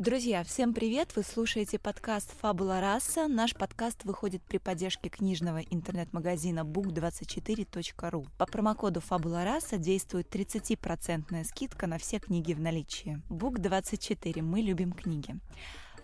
Друзья, всем привет! Вы слушаете подкаст «Фабула раса». Наш подкаст выходит при поддержке книжного интернет-магазина book24.ru. По промокоду «Фабула раса» действует 30% скидка на все книги в наличии. Book24. Мы любим книги.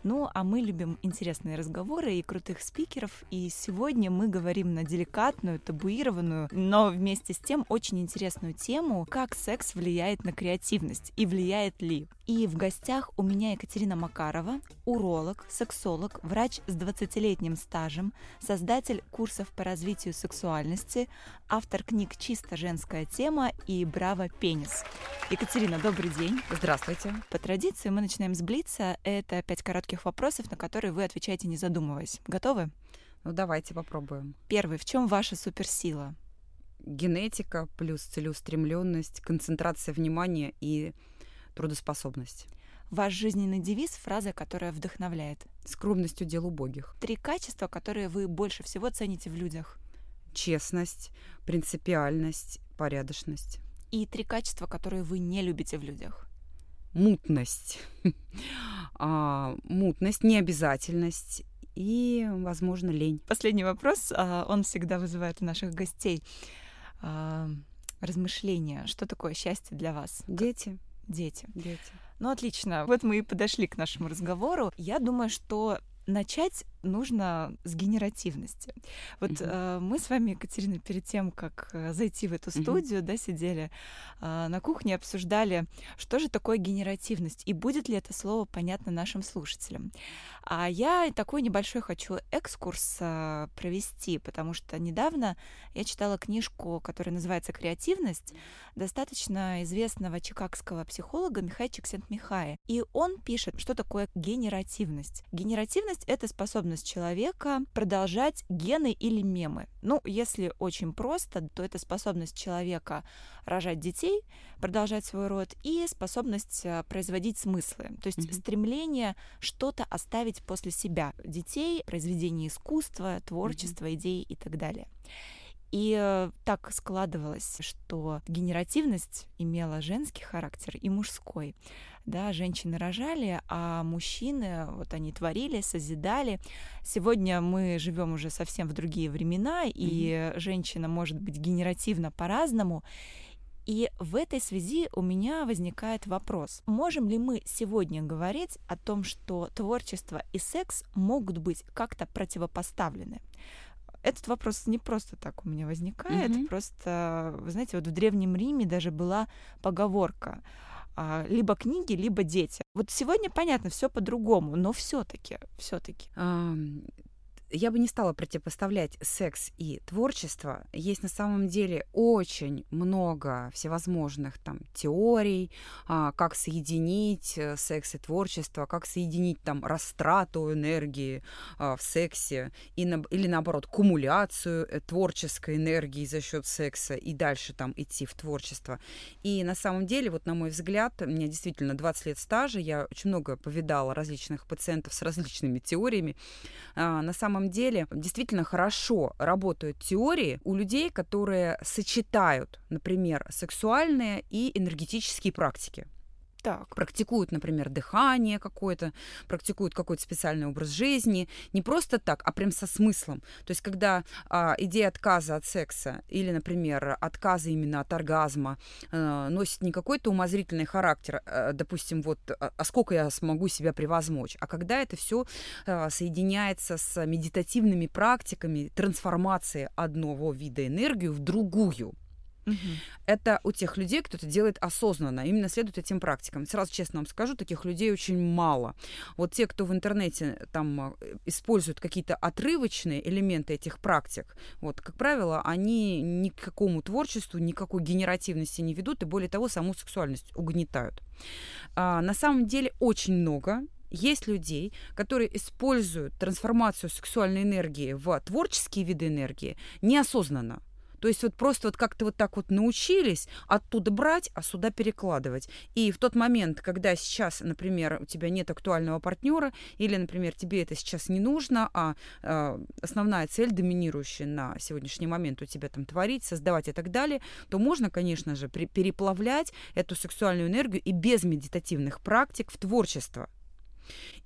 Ну, а мы любим интересные разговоры и крутых спикеров, и сегодня мы говорим на деликатную, табуированную, но вместе с тем очень интересную тему, как секс влияет на креативность и влияет ли. И в гостях у меня Екатерина Макарова, уролог, сексолог, врач с 20-летним стажем, создатель курсов по развитию сексуальности, автор книг «Чисто женская тема» и «Браво, пенис». Екатерина, добрый день. Здравствуйте. По традиции мы начинаем с Блица. Это пять коротких вопросов, на которые вы отвечаете не задумываясь. Готовы? Ну, давайте попробуем. Первый. В чем ваша суперсила? Генетика плюс целеустремленность, концентрация внимания и трудоспособность. Ваш жизненный девиз — фраза, которая вдохновляет. Скромностью дел убогих. Три качества, которые вы больше всего цените в людях. Честность, принципиальность, порядочность. И три качества, которые вы не любите в людях. Мутность. а, мутность, необязательность и, возможно, лень. Последний вопрос, а, он всегда вызывает у наших гостей а, размышления. Что такое счастье для вас? Дети. Дети. Дети. Ну, отлично. Вот мы и подошли к нашему разговору. Я думаю, что начать нужно с генеративности. Вот uh-huh. э, мы с вами, Екатерина, перед тем, как э, зайти в эту студию, uh-huh. да, сидели э, на кухне, обсуждали, что же такое генеративность и будет ли это слово понятно нашим слушателям. А я такой небольшой хочу экскурс провести, потому что недавно я читала книжку, которая называется «Креативность», достаточно известного чикагского психолога Михая Чиксент-Михая. И он пишет, что такое генеративность. Генеративность — это способность человека продолжать гены или мемы. Ну, если очень просто, то это способность человека рожать детей, продолжать свой род и способность э, производить смыслы. То есть mm-hmm. стремление что-то оставить после себя. Детей, произведение искусства, творчество, mm-hmm. идеи и так далее. И э, так складывалось, что генеративность имела женский характер и мужской. Да, женщины рожали, а мужчины, вот они творили, созидали. Сегодня мы живем уже совсем в другие времена, mm-hmm. и женщина может быть генеративна по-разному. И в этой связи у меня возникает вопрос, можем ли мы сегодня говорить о том, что творчество и секс могут быть как-то противопоставлены? Этот вопрос не просто так у меня возникает, mm-hmm. просто, вы знаете, вот в Древнем Риме даже была поговорка либо книги, либо дети. Вот сегодня понятно, все по-другому, но все-таки, все-таки я бы не стала противопоставлять секс и творчество. Есть на самом деле очень много всевозможных там теорий, а, как соединить э, секс и творчество, как соединить там растрату энергии а, в сексе и на, или наоборот кумуляцию э, творческой энергии за счет секса и дальше там идти в творчество. И на самом деле, вот на мой взгляд, у меня действительно 20 лет стажа, я очень много повидала различных пациентов с различными теориями. А, на самом самом деле действительно хорошо работают теории у людей, которые сочетают, например, сексуальные и энергетические практики так. Практикуют, например, дыхание какое-то, практикуют какой-то специальный образ жизни. Не просто так, а прям со смыслом. То есть, когда а, идея отказа от секса или, например, отказа именно от оргазма а, носит не какой-то умозрительный характер, а, допустим, вот, а, а сколько я смогу себя превозмочь, а когда это все а, соединяется с медитативными практиками трансформации одного вида энергии в другую. Угу. Это у тех людей, кто это делает осознанно, именно следует этим практикам. Сразу честно вам скажу, таких людей очень мало. Вот те, кто в интернете там э, используют какие-то отрывочные элементы этих практик, вот, как правило, они ни к какому творчеству, никакой генеративности не ведут, и более того, саму сексуальность угнетают. А, на самом деле очень много есть людей, которые используют трансформацию сексуальной энергии в творческие виды энергии неосознанно. То есть вот просто вот как-то вот так вот научились оттуда брать, а сюда перекладывать. И в тот момент, когда сейчас, например, у тебя нет актуального партнера, или, например, тебе это сейчас не нужно, а э, основная цель, доминирующая на сегодняшний момент у тебя там творить, создавать и так далее, то можно, конечно же, переплавлять эту сексуальную энергию и без медитативных практик в творчество.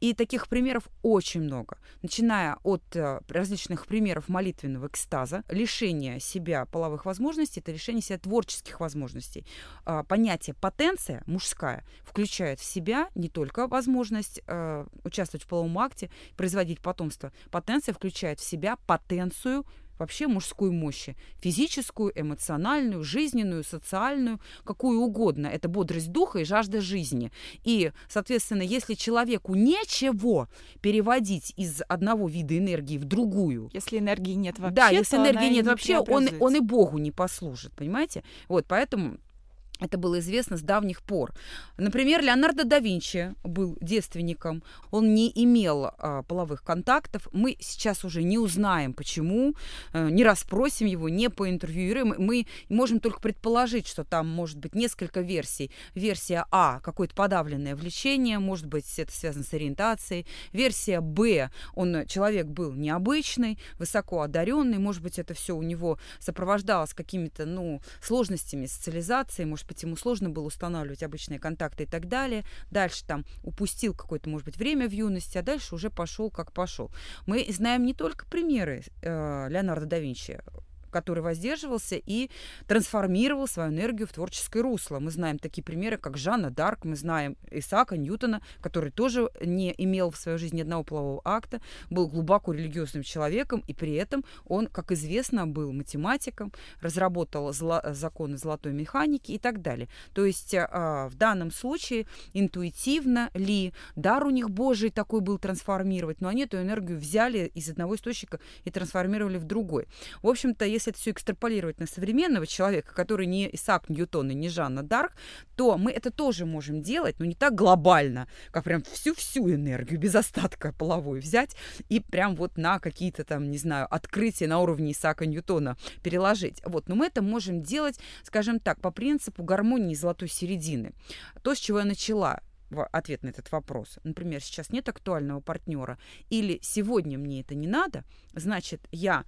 И таких примеров очень много, начиная от э, различных примеров молитвенного экстаза, лишения себя половых возможностей, это лишение себя творческих возможностей. Э, понятие потенция мужская включает в себя не только возможность э, участвовать в половом акте, производить потомство. Потенция включает в себя потенцию вообще мужской мощи. Физическую, эмоциональную, жизненную, социальную, какую угодно. Это бодрость духа и жажда жизни. И, соответственно, если человеку нечего переводить из одного вида энергии в другую. Если энергии нет вообще. Да, если энергии нет вообще, он, он и Богу не послужит, понимаете? Вот, поэтому это было известно с давних пор. Например, Леонардо да Винчи был девственником. Он не имел а, половых контактов. Мы сейчас уже не узнаем, почему, а, не расспросим его, не поинтервьюируем. Мы можем только предположить, что там может быть несколько версий. Версия А – какое-то подавленное влечение, может быть, это связано с ориентацией. Версия Б – он человек был необычный, высоко одаренный, может быть, это все у него сопровождалось какими-то ну, сложностями социализации, может быть, ему сложно было устанавливать обычные контакты и так далее. Дальше там упустил какое-то, может быть, время в юности, а дальше уже пошел как пошел. Мы знаем не только примеры э, Леонардо да Винчи, который воздерживался и трансформировал свою энергию в творческое русло. Мы знаем такие примеры, как Жанна Дарк, мы знаем Исаака Ньютона, который тоже не имел в своей жизни ни одного полового акта, был глубоко религиозным человеком, и при этом он, как известно, был математиком, разработал зло, законы золотой механики и так далее. То есть а, в данном случае интуитивно ли дар у них Божий такой был трансформировать, но они эту энергию взяли из одного источника и трансформировали в другой. В общем-то, если если это все экстраполировать на современного человека, который не Исаак Ньютон и не Жанна Дарк, то мы это тоже можем делать, но не так глобально, как прям всю-всю энергию без остатка половой взять и прям вот на какие-то там, не знаю, открытия на уровне Исаака Ньютона переложить. Вот, но мы это можем делать, скажем так, по принципу гармонии золотой середины. То, с чего я начала, ответ на этот вопрос. Например, сейчас нет актуального партнера, или сегодня мне это не надо, значит, я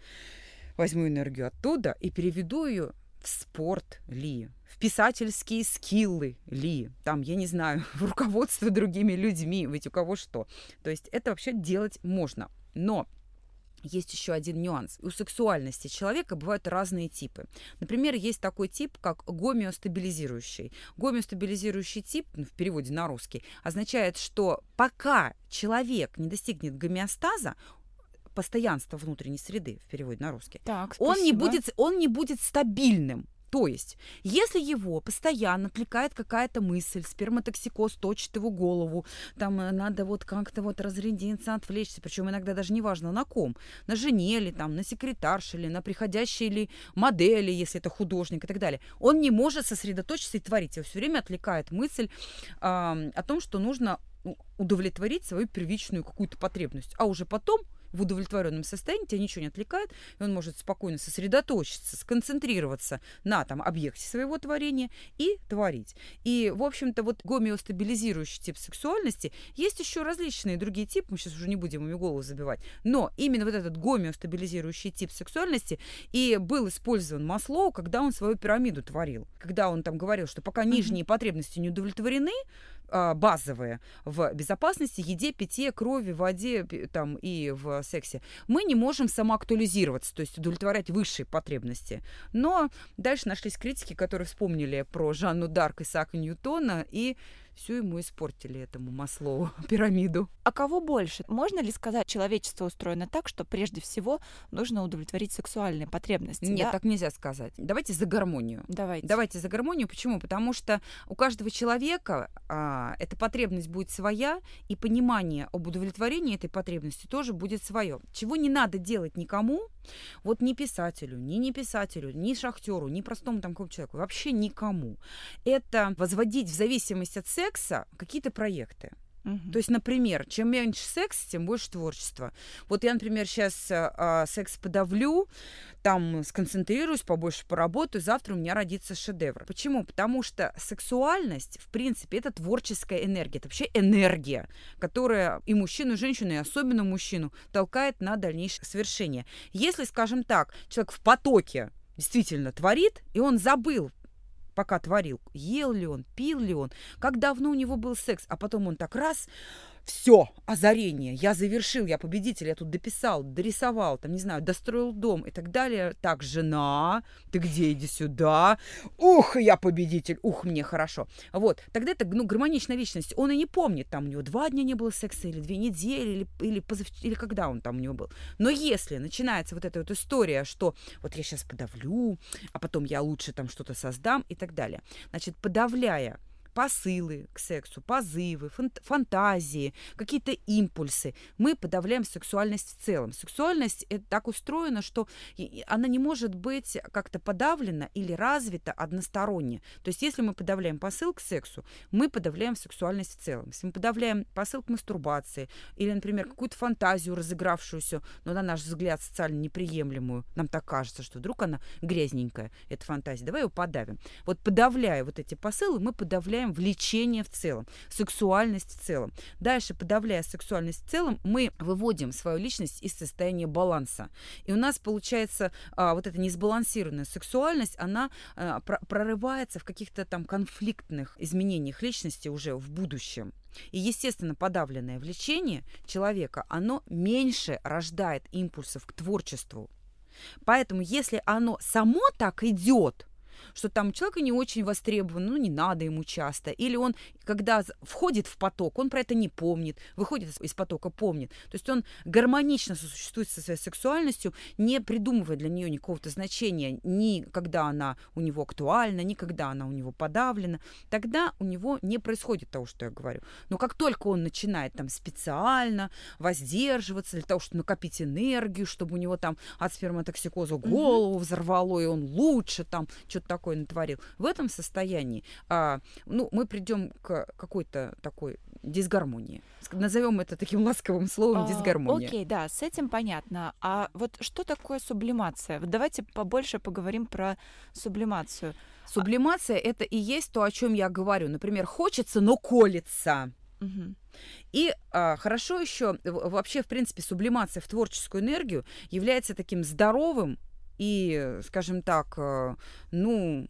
возьму энергию оттуда и переведу ее в спорт ли, в писательские скиллы ли, там, я не знаю, в руководство другими людьми, ведь у кого что. То есть это вообще делать можно. Но есть еще один нюанс. У сексуальности человека бывают разные типы. Например, есть такой тип, как гомеостабилизирующий. Гомеостабилизирующий тип, ну, в переводе на русский, означает, что пока человек не достигнет гомеостаза, постоянства внутренней среды в переводе на русский, так, он не будет, он не будет стабильным. То есть, если его постоянно отвлекает какая-то мысль, сперматоксикоз точит его голову, там э, надо вот как-то вот разрядиться, отвлечься, причем иногда даже неважно на ком, на жене или там, на секретарше или на приходящей или модели, если это художник и так далее, он не может сосредоточиться и творить. Его все время отвлекает мысль э, о том, что нужно ну, удовлетворить свою первичную какую-то потребность, а уже потом в удовлетворенном состоянии, тебя ничего не отвлекает, и он может спокойно сосредоточиться, сконцентрироваться на там объекте своего творения и творить. И, в общем-то, вот гомеостабилизирующий тип сексуальности, есть еще различные другие типы, мы сейчас уже не будем ими голову забивать, но именно вот этот гомеостабилизирующий тип сексуальности и был использован Маслоу, когда он свою пирамиду творил, когда он там говорил, что пока нижние потребности не удовлетворены, а, базовые в безопасности, еде, питье, крови, воде там, и в сексе, мы не можем самоактуализироваться, то есть удовлетворять высшие потребности. Но дальше нашлись критики, которые вспомнили про Жанну Дарк и Сака Ньютона и все ему испортили этому Маслову пирамиду. А кого больше? Можно ли сказать, человечество устроено так, что прежде всего нужно удовлетворить сексуальные потребности? Нет, да? так нельзя сказать. Давайте за гармонию. Давайте. Давайте за гармонию. Почему? Потому что у каждого человека а, эта потребность будет своя, и понимание об удовлетворении этой потребности тоже будет свое. Чего не надо делать никому, вот ни писателю, ни не писателю, ни шахтеру, ни простому там какому человеку, вообще никому. Это возводить в зависимость от секса какие-то проекты. Мгм. То есть, например, чем меньше секс, тем больше творчества. Вот я, например, сейчас секс подавлю, там сконцентрируюсь, побольше поработаю, завтра у меня родится шедевр. Почему? Потому что сексуальность, в принципе, это творческая энергия. Это вообще энергия, которая и мужчину, и женщину, и особенно мужчину толкает на дальнейшее свершение. Если, скажем так, человек в потоке действительно творит, и он забыл, пока творил, ел ли он, пил ли он, как давно у него был секс, а потом он так раз, все, озарение, я завершил, я победитель, я тут дописал, дорисовал, там, не знаю, достроил дом и так далее. Так, жена, ты где, иди сюда. Ух, я победитель, ух, мне хорошо. Вот, тогда это, ну, гармоничная личность. Он и не помнит, там у него два дня не было секса, или две недели, или, или, позав... или когда он там у него был. Но если начинается вот эта вот история, что вот я сейчас подавлю, а потом я лучше там что-то создам и так далее. Значит, подавляя посылы к сексу, позывы, фан- фантазии, какие-то импульсы. Мы подавляем сексуальность в целом. Сексуальность это так устроена, что она не может быть как-то подавлена или развита односторонне. То есть если мы подавляем посыл к сексу, мы подавляем сексуальность в целом. Если мы подавляем посыл к мастурбации или, например, какую-то фантазию разыгравшуюся, но на наш взгляд социально неприемлемую, нам так кажется, что вдруг она грязненькая, эта фантазия, давай ее подавим. Вот подавляя вот эти посылы, мы подавляем влечение в целом, сексуальность в целом. Дальше, подавляя сексуальность в целом, мы выводим свою личность из состояния баланса. И у нас получается а, вот эта несбалансированная сексуальность, она а, про- прорывается в каких-то там конфликтных изменениях личности уже в будущем. И, естественно, подавленное влечение человека, оно меньше рождает импульсов к творчеству. Поэтому, если оно само так идет, что там человек не очень востребован, ну не надо ему часто, или он, когда входит в поток, он про это не помнит, выходит из, потока, помнит. То есть он гармонично сосуществует со своей сексуальностью, не придумывая для нее никакого-то значения, ни когда она у него актуальна, ни когда она у него подавлена, тогда у него не происходит того, что я говорю. Но как только он начинает там специально воздерживаться для того, чтобы накопить энергию, чтобы у него там от сперматоксикоза голову взорвало, и он лучше там что-то такое натворил. В этом состоянии а, ну, мы придем к какой-то такой дисгармонии. Назовем это таким ласковым словом А, дисгармония. Окей, да, с этим понятно. А вот что такое сублимация? Вот давайте побольше поговорим про сублимацию. Сублимация это и есть то, о чем я говорю. Например, хочется, но колется. И а, хорошо еще вообще, в принципе, сублимация в творческую энергию является таким здоровым и, скажем так, э, ну,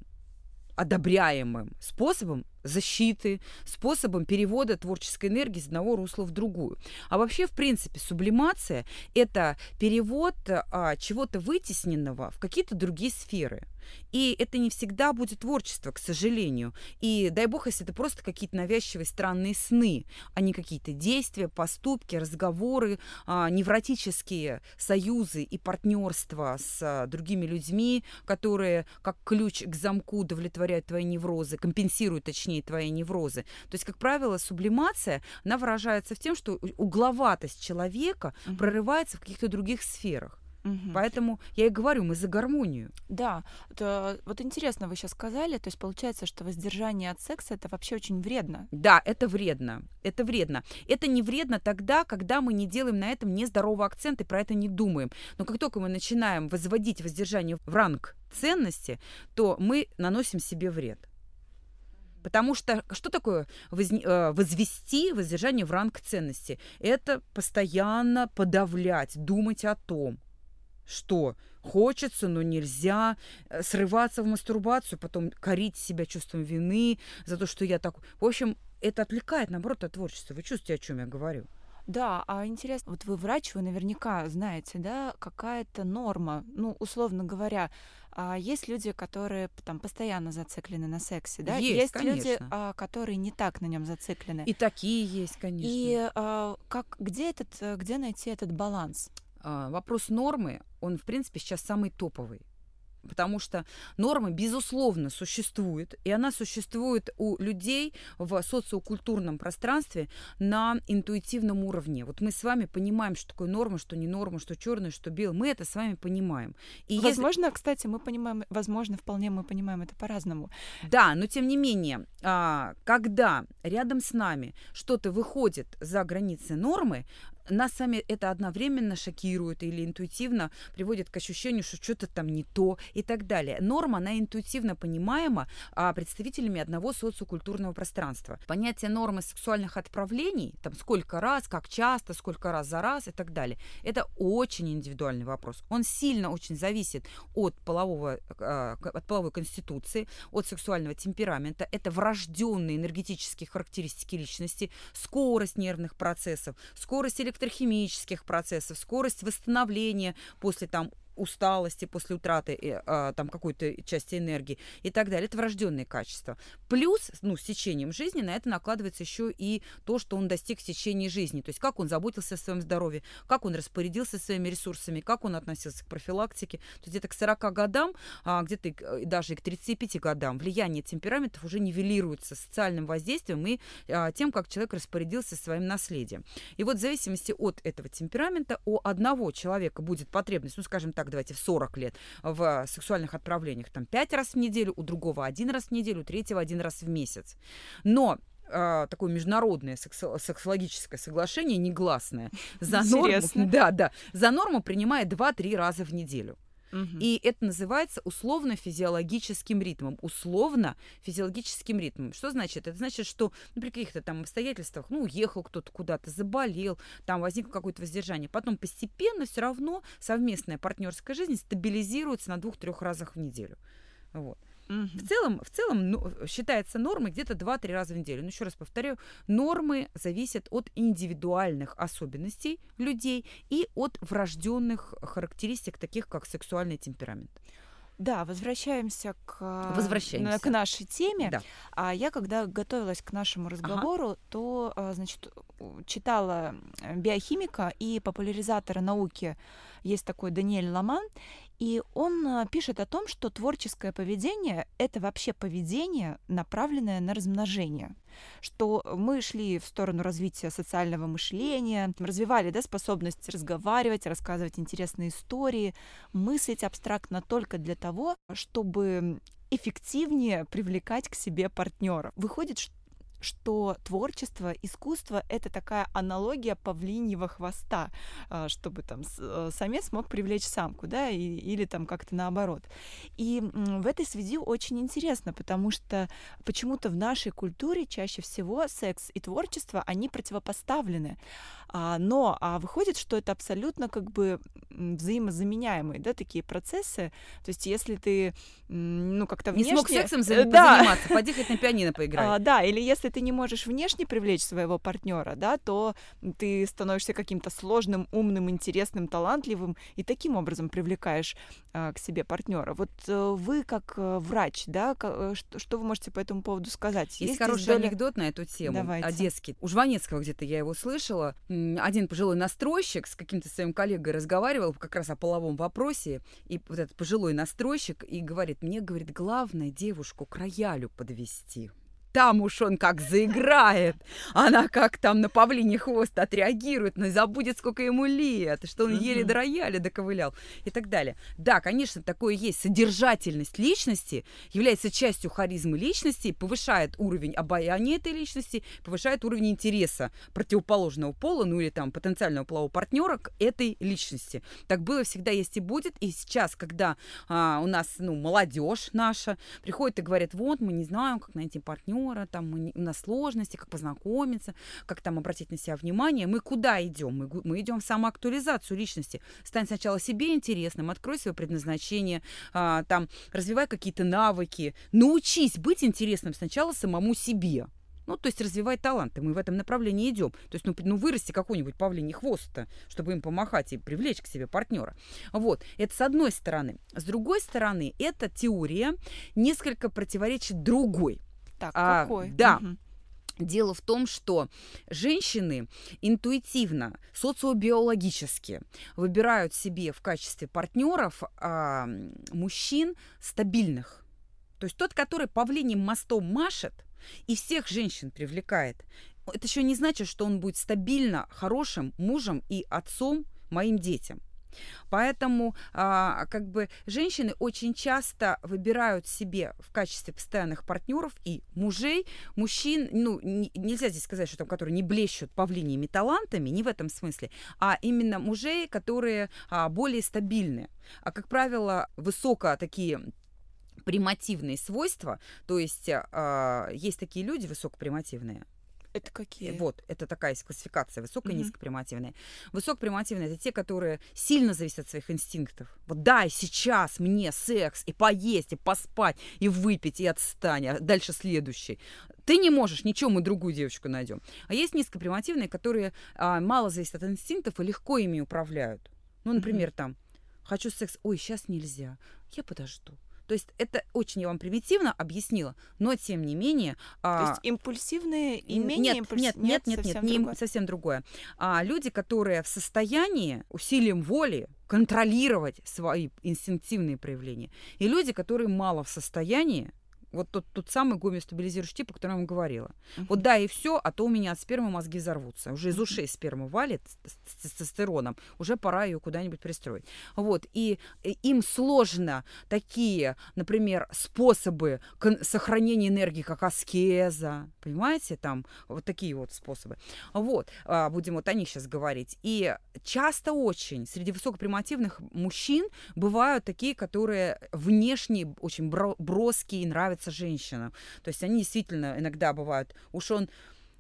одобряемым способом защиты, способом перевода творческой энергии из одного русла в другую. А вообще, в принципе, сублимация – это перевод а, чего-то вытесненного в какие-то другие сферы. И это не всегда будет творчество, к сожалению. И дай бог, если это просто какие-то навязчивые странные сны, а не какие-то действия, поступки, разговоры, а, невротические союзы и партнерства с а, другими людьми, которые как ключ к замку удовлетворяют твои неврозы, компенсируют, точнее, твои неврозы. То есть, как правило, сублимация, она выражается в том, что угловатость человека Мгм. прорывается в каких-то других сферах. Мгм. Поэтому я и говорю, мы за гармонию. Да, то, вот интересно вы сейчас сказали, то есть получается, что воздержание от секса это вообще очень вредно. Да, это вредно. Это вредно. Это не вредно тогда, когда мы не делаем на этом нездоровый акцент и про это не думаем. Но как только мы начинаем возводить воздержание в ранг ценности, то мы наносим себе вред. Потому что что такое возне- э, возвести воздержание в ранг ценности? Это постоянно подавлять, думать о том, что хочется, но нельзя, э, срываться в мастурбацию, потом корить себя чувством вины за то, что я так... В общем, это отвлекает, наоборот, от творчества. Вы чувствуете, о чем я говорю? Да, а интересно, вот вы врач, вы наверняка знаете, да, какая-то норма, ну, условно говоря, а есть люди, которые там постоянно зациклены на сексе, да? Есть, есть конечно. люди, а, которые не так на нем зациклены. И такие есть, конечно. И а, как, где, этот, где найти этот баланс? А, вопрос нормы, он, в принципе, сейчас самый топовый. Потому что норма, безусловно, существует, и она существует у людей в социокультурном пространстве на интуитивном уровне. Вот мы с вами понимаем, что такое норма, что не норма, что черное, что белое. Мы это с вами понимаем. И возможно, если... кстати, мы понимаем, возможно, вполне мы понимаем это по-разному. Да, но тем не менее, а, когда рядом с нами что-то выходит за границы нормы, нас сами это одновременно шокирует или интуитивно приводит к ощущению, что что-то там не то и так далее. Норма, она интуитивно понимаема а, представителями одного социокультурного пространства. Понятие нормы сексуальных отправлений, там сколько раз, как часто, сколько раз за раз и так далее, это очень индивидуальный вопрос. Он сильно очень зависит от, полового, а, от половой конституции, от сексуального темперамента. Это врожденные энергетические характеристики личности, скорость нервных процессов, скорость электричества, электрохимических процессов, скорость восстановления после там усталости после утраты э, там какой-то части энергии и так далее. Это врожденные качества. Плюс, ну, с течением жизни на это накладывается еще и то, что он достиг в течение жизни. То есть как он заботился о своем здоровье, как он распорядился своими ресурсами, как он относился к профилактике. То есть где-то к 40 годам, а, где-то даже и к 35 годам влияние темпераментов уже нивелируется социальным воздействием и а, тем, как человек распорядился своим наследием. И вот в зависимости от этого темперамента у одного человека будет потребность, ну, скажем так, давайте, в 40 лет в сексуальных отправлениях там 5 раз в неделю, у другого один раз в неделю, у третьего один раз в месяц. Но э, такое международное сексо- сексологическое соглашение негласное за норму, да, да, за норму принимает 2-3 раза в неделю. И это называется условно-физиологическим ритмом. Условно-физиологическим ритмом. Что значит? Это значит, что ну, при каких-то там обстоятельствах, ну, уехал кто-то куда-то, заболел, там возникло какое-то воздержание. Потом постепенно все равно совместная партнерская жизнь стабилизируется на двух-трех разах в неделю. Вот. В целом, в целом ну, считается нормой где-то 2-3 раза в неделю. Но еще раз повторяю, нормы зависят от индивидуальных особенностей людей и от врожденных характеристик, таких как сексуальный темперамент. Да, возвращаемся к, возвращаемся. к нашей теме. Да. А я, когда готовилась к нашему разговору, ага. то, а, значит, читала биохимика и популяризатора науки есть такой Даниэль Ламан, и он а, пишет о том, что творческое поведение — это вообще поведение, направленное на размножение. Что мы шли в сторону развития социального мышления, развивали да, способность разговаривать, рассказывать интересные истории, мыслить абстрактно только для того, чтобы эффективнее привлекать к себе партнера. Выходит, что что творчество, искусство — это такая аналогия павлиньего хвоста, а, чтобы там э, самец мог привлечь самку, да, и, или там как-то наоборот. И в этой связи очень интересно, потому что почему-то в нашей культуре чаще всего секс и творчество, они противопоставлены. А, но а выходит, что это абсолютно как бы взаимозаменяемые, да, такие процессы. То есть если ты, ну, как-то внешне... Не смог сексом э, да. заниматься, поди хоть на пианино поиграй. А, да, или если ты не можешь внешне привлечь своего партнера, да, то ты становишься каким-то сложным, умным, интересным, талантливым и таким образом привлекаешь а, к себе партнера. Вот а, вы как а, врач, да, к, что, что вы можете по этому поводу сказать? Есть, Есть хороший доля... анекдот на эту тему, Давайте. одесский. У Жванецкого где-то я его слышала. Один пожилой настройщик с каким-то своим коллегой разговаривал как раз о половом вопросе, и вот этот пожилой настройщик и говорит, мне, говорит, главное девушку к роялю подвести там уж он как заиграет, она как там на павлине хвост отреагирует, но забудет, сколько ему лет, что он еле до рояля доковылял и так далее. Да, конечно, такое есть. Содержательность личности является частью харизмы личности, повышает уровень обаяния этой личности, повышает уровень интереса противоположного пола, ну или там потенциального полового партнера к этой личности. Так было всегда, есть и будет. И сейчас, когда а, у нас, ну, молодежь наша приходит и говорит, вот, мы не знаем, как найти партнера, партнера, там мы, у нас сложности, как познакомиться, как там обратить на себя внимание. Мы куда идем? Мы, мы идем в самоактуализацию личности. Стань сначала себе интересным, открой свое предназначение, а, там развивай какие-то навыки, научись быть интересным сначала самому себе. Ну, то есть развивать таланты. Мы в этом направлении идем. То есть, ну, ну вырасти какой-нибудь павлиний хвост чтобы им помахать и привлечь к себе партнера. Вот. Это с одной стороны. С другой стороны, эта теория несколько противоречит другой. Так, а, какой? Да. Угу. Дело в том, что женщины интуитивно, социобиологически выбирают себе в качестве партнеров а, мужчин стабильных. То есть тот, который павлиним мостом машет и всех женщин привлекает, это еще не значит, что он будет стабильно хорошим мужем и отцом моим детям. Поэтому а, как бы женщины очень часто выбирают себе в качестве постоянных партнеров и мужей, мужчин, ну, не, нельзя здесь сказать, что там, которые не блещут павлиниями талантами, не в этом смысле, а именно мужей, которые а, более стабильны. А, как правило, высоко такие примативные свойства, то есть а, есть такие люди высокопримативные, это какие? Вот, это такая классификация, высокая, mm-hmm. низкопримативная. Высокопримативные – это те, которые сильно зависят от своих инстинктов. Вот дай сейчас мне секс, и поесть, и поспать, и выпить, и отстань, а дальше следующий. Ты не можешь, ничего, мы другую девочку найдем. А есть низкопримативные, которые а, мало зависят от инстинктов и легко ими управляют. Ну, например, mm-hmm. там, хочу секс, ой, сейчас нельзя, я подожду. То есть это очень я вам примитивно объяснила, но тем не менее... То а... есть импульсивные и менее нет, импульсивные? Нет, нет, нет, нет, не другое. совсем другое. А люди, которые в состоянии усилием воли контролировать свои инстинктивные проявления, и люди, которые мало в состоянии вот тот, тот самый гомеостабилизирующий тип, о котором я вам говорила. Uh-huh. Вот да, и все, а то у меня от спермы мозги взорвутся. Уже из ушей сперма валит с тестостероном. Уже пора ее куда-нибудь пристроить. Вот. И, им сложно такие, например, способы сохранения энергии, как аскеза. Понимаете? Там вот такие вот способы. Вот. А, будем вот о них сейчас говорить. И часто очень среди высокопримативных мужчин бывают такие, которые внешне очень броские и нравятся женщинам. То есть они действительно иногда бывают, уж он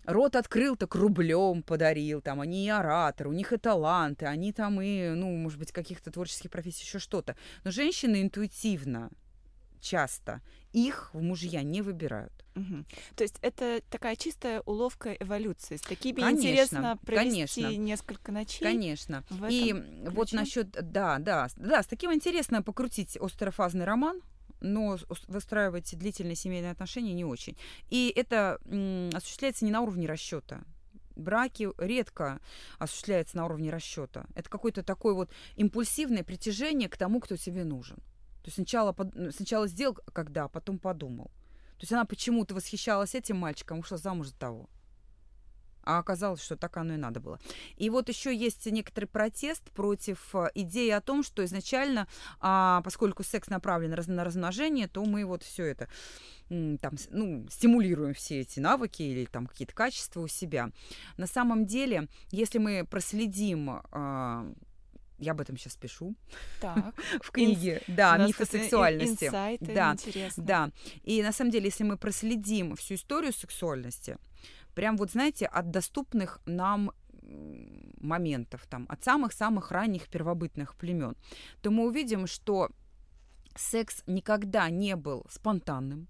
рот открыл, так рублем подарил, там, они и ораторы, у них и таланты, они там и, ну, может быть, каких-то творческих профессий, еще что-то. Но женщины интуитивно часто их в мужья не выбирают. Угу. То есть это такая чистая уловка эволюции. С такими конечно, интересно провести конечно. несколько ночей. Конечно. И ключе? вот насчет, да, да, да, с таким интересно покрутить остерофазный роман но выстраивать длительные семейные отношения не очень. И это осуществляется не на уровне расчета. Браки редко осуществляются на уровне расчета. Это какое-то такое вот импульсивное притяжение к тому, кто тебе нужен. То есть сначала, сначала сделал, когда, а потом подумал. То есть она почему-то восхищалась этим мальчиком, ушла замуж за того. А оказалось, что так оно и надо было. И вот еще есть некоторый протест против э, идеи о том, что изначально, а, поскольку секс направлен на размножение, то мы вот все это там, ну, стимулируем все эти навыки или там какие-то качества у себя. На самом деле, если мы проследим а, я об этом сейчас пишу так. в книге, Инс... да, мифы сексуальности. Инсайты, да, интересно. да. И на самом деле, если мы проследим всю историю сексуальности, прям вот, знаете, от доступных нам моментов, там, от самых-самых ранних первобытных племен, то мы увидим, что секс никогда не был спонтанным,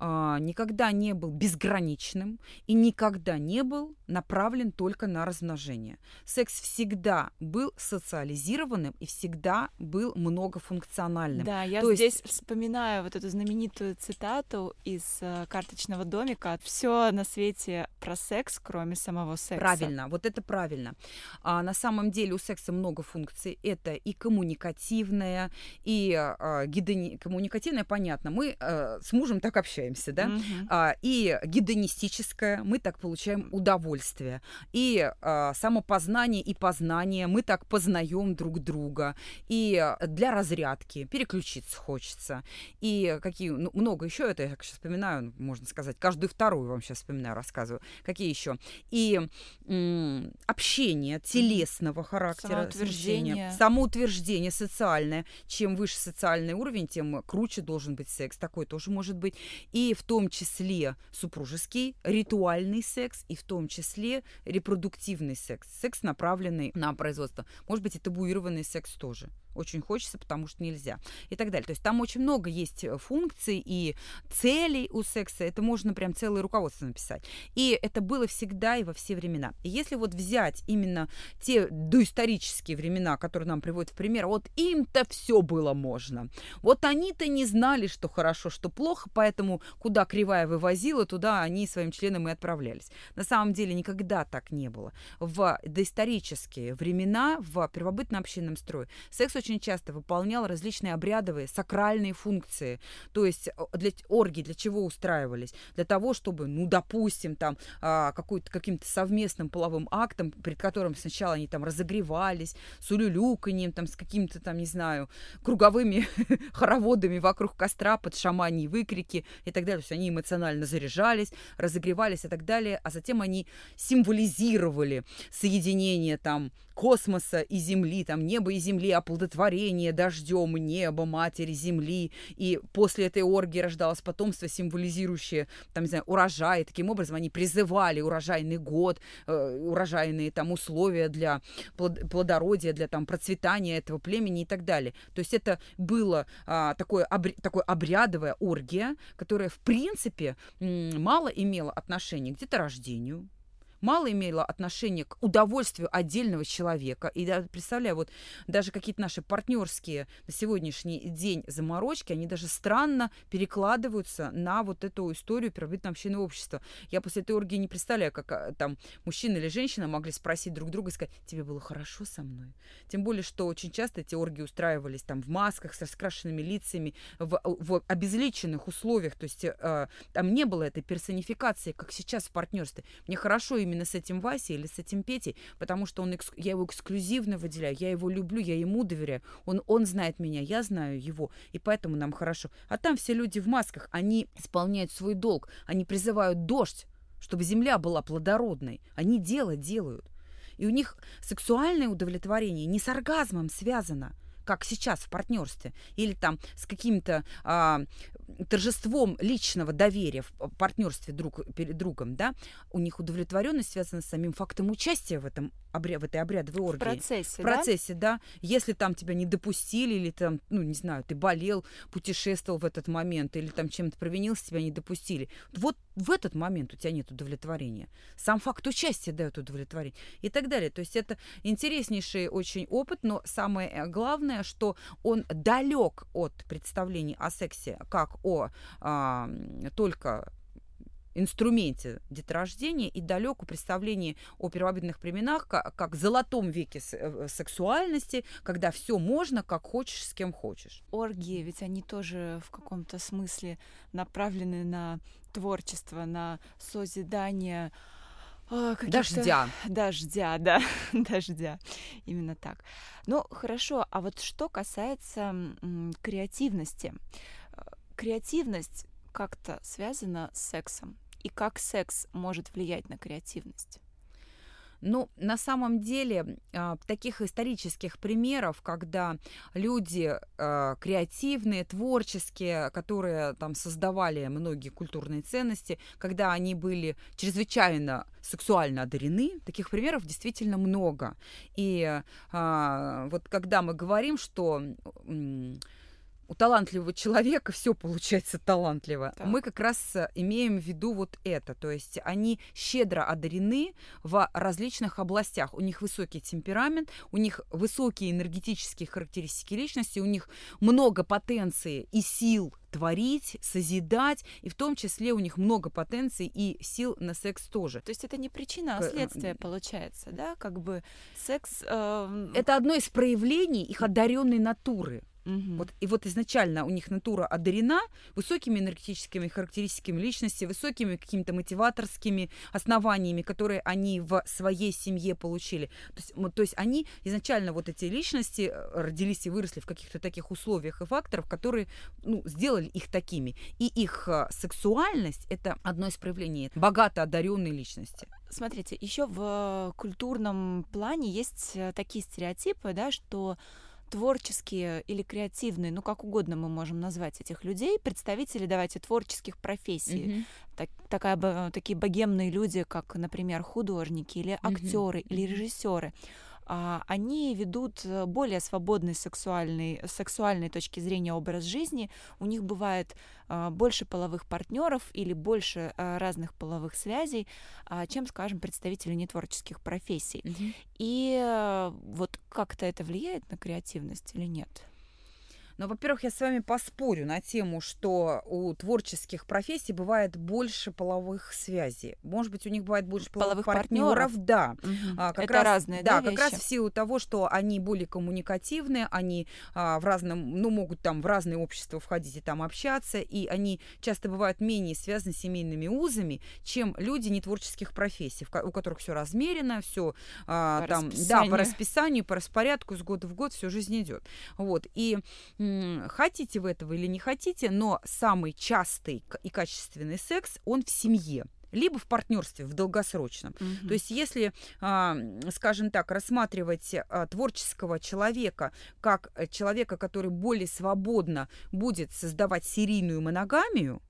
никогда не был безграничным и никогда не был направлен только на размножение. Секс всегда был социализированным и всегда был многофункциональным. Да, я То здесь есть... вспоминаю вот эту знаменитую цитату из э, карточного домика: "Все на свете про секс, кроме самого секса". Правильно, вот это правильно. А на самом деле у секса много функций. Это и коммуникативная, и а, гидони... коммуникативная, понятно. Мы а, с мужем так общаемся общаемся, да, угу. а, и гедонистическое, мы так получаем удовольствие, и а, самопознание и познание, мы так познаем друг друга, и для разрядки переключиться хочется, и какие, ну, много еще, это я сейчас вспоминаю, можно сказать, каждую вторую вам сейчас вспоминаю, рассказываю, какие еще, и м, общение телесного характера, самоутверждение. самоутверждение социальное, чем выше социальный уровень, тем круче должен быть секс, такой тоже может быть, и в том числе супружеский, ритуальный секс, и в том числе репродуктивный секс, секс, направленный на производство. Может быть, и табуированный секс тоже. Очень хочется, потому что нельзя и так далее. То есть там очень много есть э, функций и целей у секса. Это можно прям целое руководство написать. И это было всегда и во все времена. И если вот взять именно те доисторические времена, которые нам приводят в пример, вот им-то все было можно. Вот они-то не знали, что хорошо, что плохо, поэтому куда кривая вывозила, туда они своим членам и отправлялись. На самом деле никогда так не было. В доисторические времена, в первобытно-общинном строе, секс очень часто выполнял различные обрядовые, сакральные функции. То есть для оргии для чего устраивались? Для того, чтобы, ну, допустим, там а, каким-то совместным половым актом, перед которым сначала они там разогревались, с улюлюканьем, там, с какими-то там, не знаю, круговыми хороводами вокруг костра под шамани выкрики и так далее. То есть они эмоционально заряжались, разогревались и так далее, а затем они символизировали соединение там космоса и Земли, там небо и Земли, оплодотворение дождем неба, матери Земли, и после этой оргии рождалось потомство, символизирующее, там, не знаю, урожай, таким образом они призывали урожайный год, э, урожайные там условия для плодородия, для там процветания этого племени и так далее. То есть это было а, такое, обр... такое обрядовая оргия, которая, в принципе, мало имела отношения к деторождению, мало имело отношение к удовольствию отдельного человека. И я представляю, вот даже какие-то наши партнерские на сегодняшний день заморочки, они даже странно перекладываются на вот эту историю первобытного общественного общества. Я после этой оргии не представляю, как а, там мужчина или женщина могли спросить друг друга и сказать, тебе было хорошо со мной. Тем более, что очень часто эти оргии устраивались там в масках с раскрашенными лицами, в, в обезличенных условиях, то есть э, там не было этой персонификации, как сейчас в партнерстве. Мне хорошо им именно с этим Васей или с этим Петей, потому что он, я его эксклюзивно выделяю, я его люблю, я ему доверяю. Он, он знает меня, я знаю его, и поэтому нам хорошо. А там все люди в масках, они исполняют свой долг, они призывают дождь, чтобы земля была плодородной. Они дело делают. И у них сексуальное удовлетворение не с оргазмом связано, как сейчас в партнерстве, или там с каким-то а, торжеством личного доверия в партнерстве друг перед другом, да, у них удовлетворенность связана с самим фактом участия в этом обря- в этой обрядовой оргии. В процессе, В процессе, да? да. Если там тебя не допустили, или там, ну, не знаю, ты болел, путешествовал в этот момент, или там чем-то провинился, тебя не допустили. Вот в этот момент у тебя нет удовлетворения. Сам факт участия дает удовлетворение и так далее. То есть это интереснейший очень опыт, но самое э, главное, что он далек от представлений о сексе как о а, только инструменте деторождения и далеку представлении о первобытных племенах как, как золотом веке э, сексуальности, когда все можно, как хочешь, с кем хочешь. Оргии, ведь они тоже в каком-то смысле направлены на творчество, на созидание а, дождя. Дождя, да, дождя. Именно так. Ну, хорошо, а вот что касается м, креативности. Креативность как-то связано с сексом? И как секс может влиять на креативность? Ну, на самом деле, а, таких исторических примеров, когда люди а, креативные, творческие, которые там создавали многие культурные ценности, когда они были чрезвычайно сексуально одарены, таких примеров действительно много. И а, вот когда мы говорим, что у талантливого человека все получается талантливо. Так. Мы как раз э, имеем в виду вот это. То есть они щедро одарены в различных областях. У них высокий темперамент, у них высокие энергетические характеристики личности, у них много потенции и сил творить, созидать, и в том числе у них много потенций и сил на секс тоже. То есть это не причина, а следствие получается, да? Как бы секс... Э... Это одно из проявлений их одаренной натуры. Угу. Вот, и вот изначально у них натура одарена высокими энергетическими характеристиками личности, высокими какими-то мотиваторскими основаниями, которые они в своей семье получили. То есть, то есть они изначально вот эти личности э, родились и выросли в каких-то таких условиях и факторах, которые ну, сделали их такими. И их э, сексуальность это одно из проявлений богато одаренной личности. Смотрите, еще в культурном плане есть э, такие стереотипы, да, что творческие или креативные, ну как угодно мы можем назвать этих людей, представители, давайте, творческих профессий. Mm-hmm. Так, такая, такие богемные люди, как, например, художники или актеры mm-hmm. или режиссеры а, они ведут э, более свободный сексуальный, сексуальной точки зрения образ жизни, у них бывает а, больше половых партнеров или больше а, разных половых связей, чем, скажем, представители нетворческих профессий. Mm-hmm. И э, вот как-то это влияет на креативность или нет? Но, во-первых, я с вами поспорю на тему, что у творческих профессий бывает больше половых связей. Может быть, у них бывает больше половых, половых партнеров, да. Угу. А, как Это раз, разные, да, да как раз в силу того, что они более коммуникативны, они а, в разном, ну, могут там в разные общества входить и там общаться, и они часто бывают менее связаны с семейными узами, чем люди нетворческих профессий, у которых все размерено, все а, там, да, по расписанию, по распорядку, с года в год всю жизнь идет. Вот. И хотите вы этого или не хотите, но самый частый и качественный секс, он в семье либо в партнерстве, в долгосрочном. Mm-hmm. То есть, если, а, скажем так, рассматривать а, творческого человека как э, человека, который более свободно будет создавать серийную моногамию,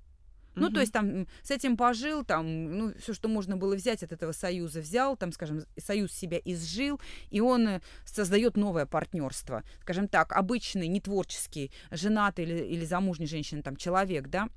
ну, то есть там с этим пожил, там, ну, все, что можно было взять от этого союза, взял, там, скажем, союз себя изжил, и он э, создает новое партнерство. Скажем так, обычный, нетворческий, женатый или, или замужний женщина, там, человек, да,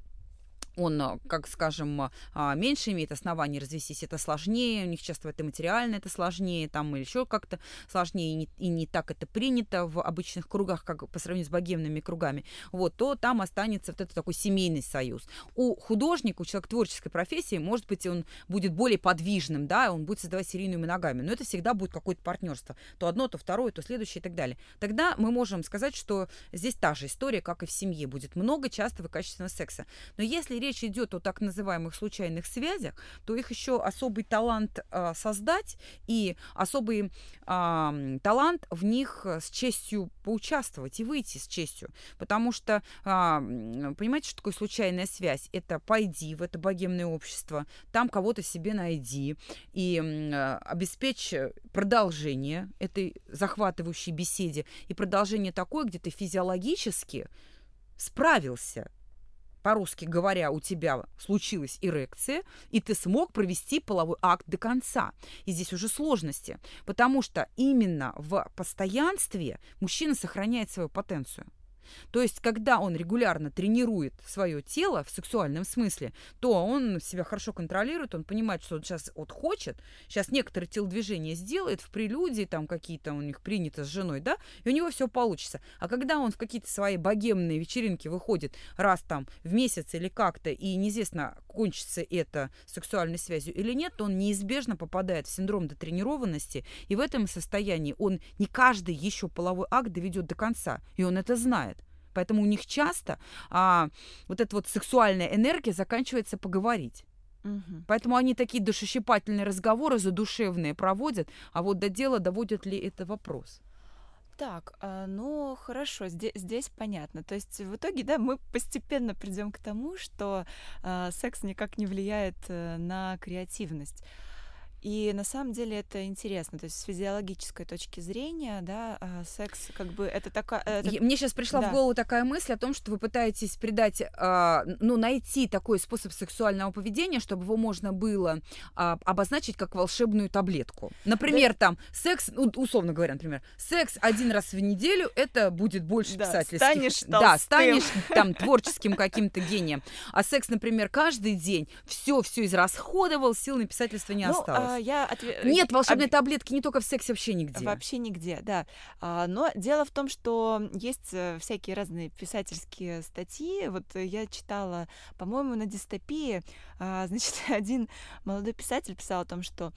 он, а, как скажем, а, меньше имеет оснований развестись, это сложнее, у них часто это материально это сложнее, там или еще как-то сложнее, и не, и не так это принято в обычных кругах, как по сравнению с богемными кругами, вот, то там останется вот этот такой семейный союз. У художника, у человека творческой профессии, может быть, он будет более подвижным, да, он будет создавать серийную моногамию, но это всегда будет какое-то партнерство, то одно, то второе, то следующее и так далее. Тогда мы можем сказать, что здесь та же история, как и в семье, будет много частого и качественного секса. Но если речь идет о так называемых случайных связях, то их еще особый талант а, создать и особый а, талант в них с честью поучаствовать и выйти с честью. Потому что, а, понимаете, что такое случайная связь? Это пойди в это богемное общество, там кого-то себе найди и а, обеспечь продолжение этой захватывающей беседе и продолжение такое, где ты физиологически справился по-русски говоря, у тебя случилась эрекция, и ты смог провести половой акт до конца. И здесь уже сложности, потому что именно в постоянстве мужчина сохраняет свою потенцию. То есть, когда он регулярно тренирует свое тело в сексуальном смысле, то он себя хорошо контролирует, он понимает, что он сейчас вот хочет, сейчас некоторые телодвижения сделает в прелюдии, там какие-то у них принято с женой, да, и у него все получится. А когда он в какие-то свои богемные вечеринки выходит раз там в месяц или как-то, и неизвестно, кончится это сексуальной связью или нет, то он неизбежно попадает в синдром дотренированности, и в этом состоянии он не каждый еще половой акт доведет до конца, и он это знает. Поэтому у них часто а, вот эта вот сексуальная энергия заканчивается поговорить. Угу. Поэтому они такие душещипательные разговоры задушевные проводят, а вот до дела доводят ли это вопрос. Так, а, ну хорошо, здесь, здесь понятно. То есть в итоге, да, мы постепенно придем к тому, что э, секс никак не влияет э, на креативность. И на самом деле это интересно, то есть с физиологической точки зрения, да, а, секс как бы это такая... Это... Мне сейчас пришла да. в голову такая мысль о том, что вы пытаетесь придать, а, ну, найти такой способ сексуального поведения, чтобы его можно было а, обозначить как волшебную таблетку. Например, да. там, секс, ну, условно говоря, например, секс один раз в неделю, это будет больше да, писательских... Станешь толстым. Да, станешь там творческим каким-то гением. А секс, например, каждый день все-все израсходовал, сил на писательство не ну, осталось. А, я отве... Нет волшебной Об... таблетки не только в сексе, вообще нигде. Вообще нигде, да. А, но дело в том, что есть э, всякие разные писательские статьи. Вот я читала, по-моему, на дистопии, а, значит, один молодой писатель писал о том, что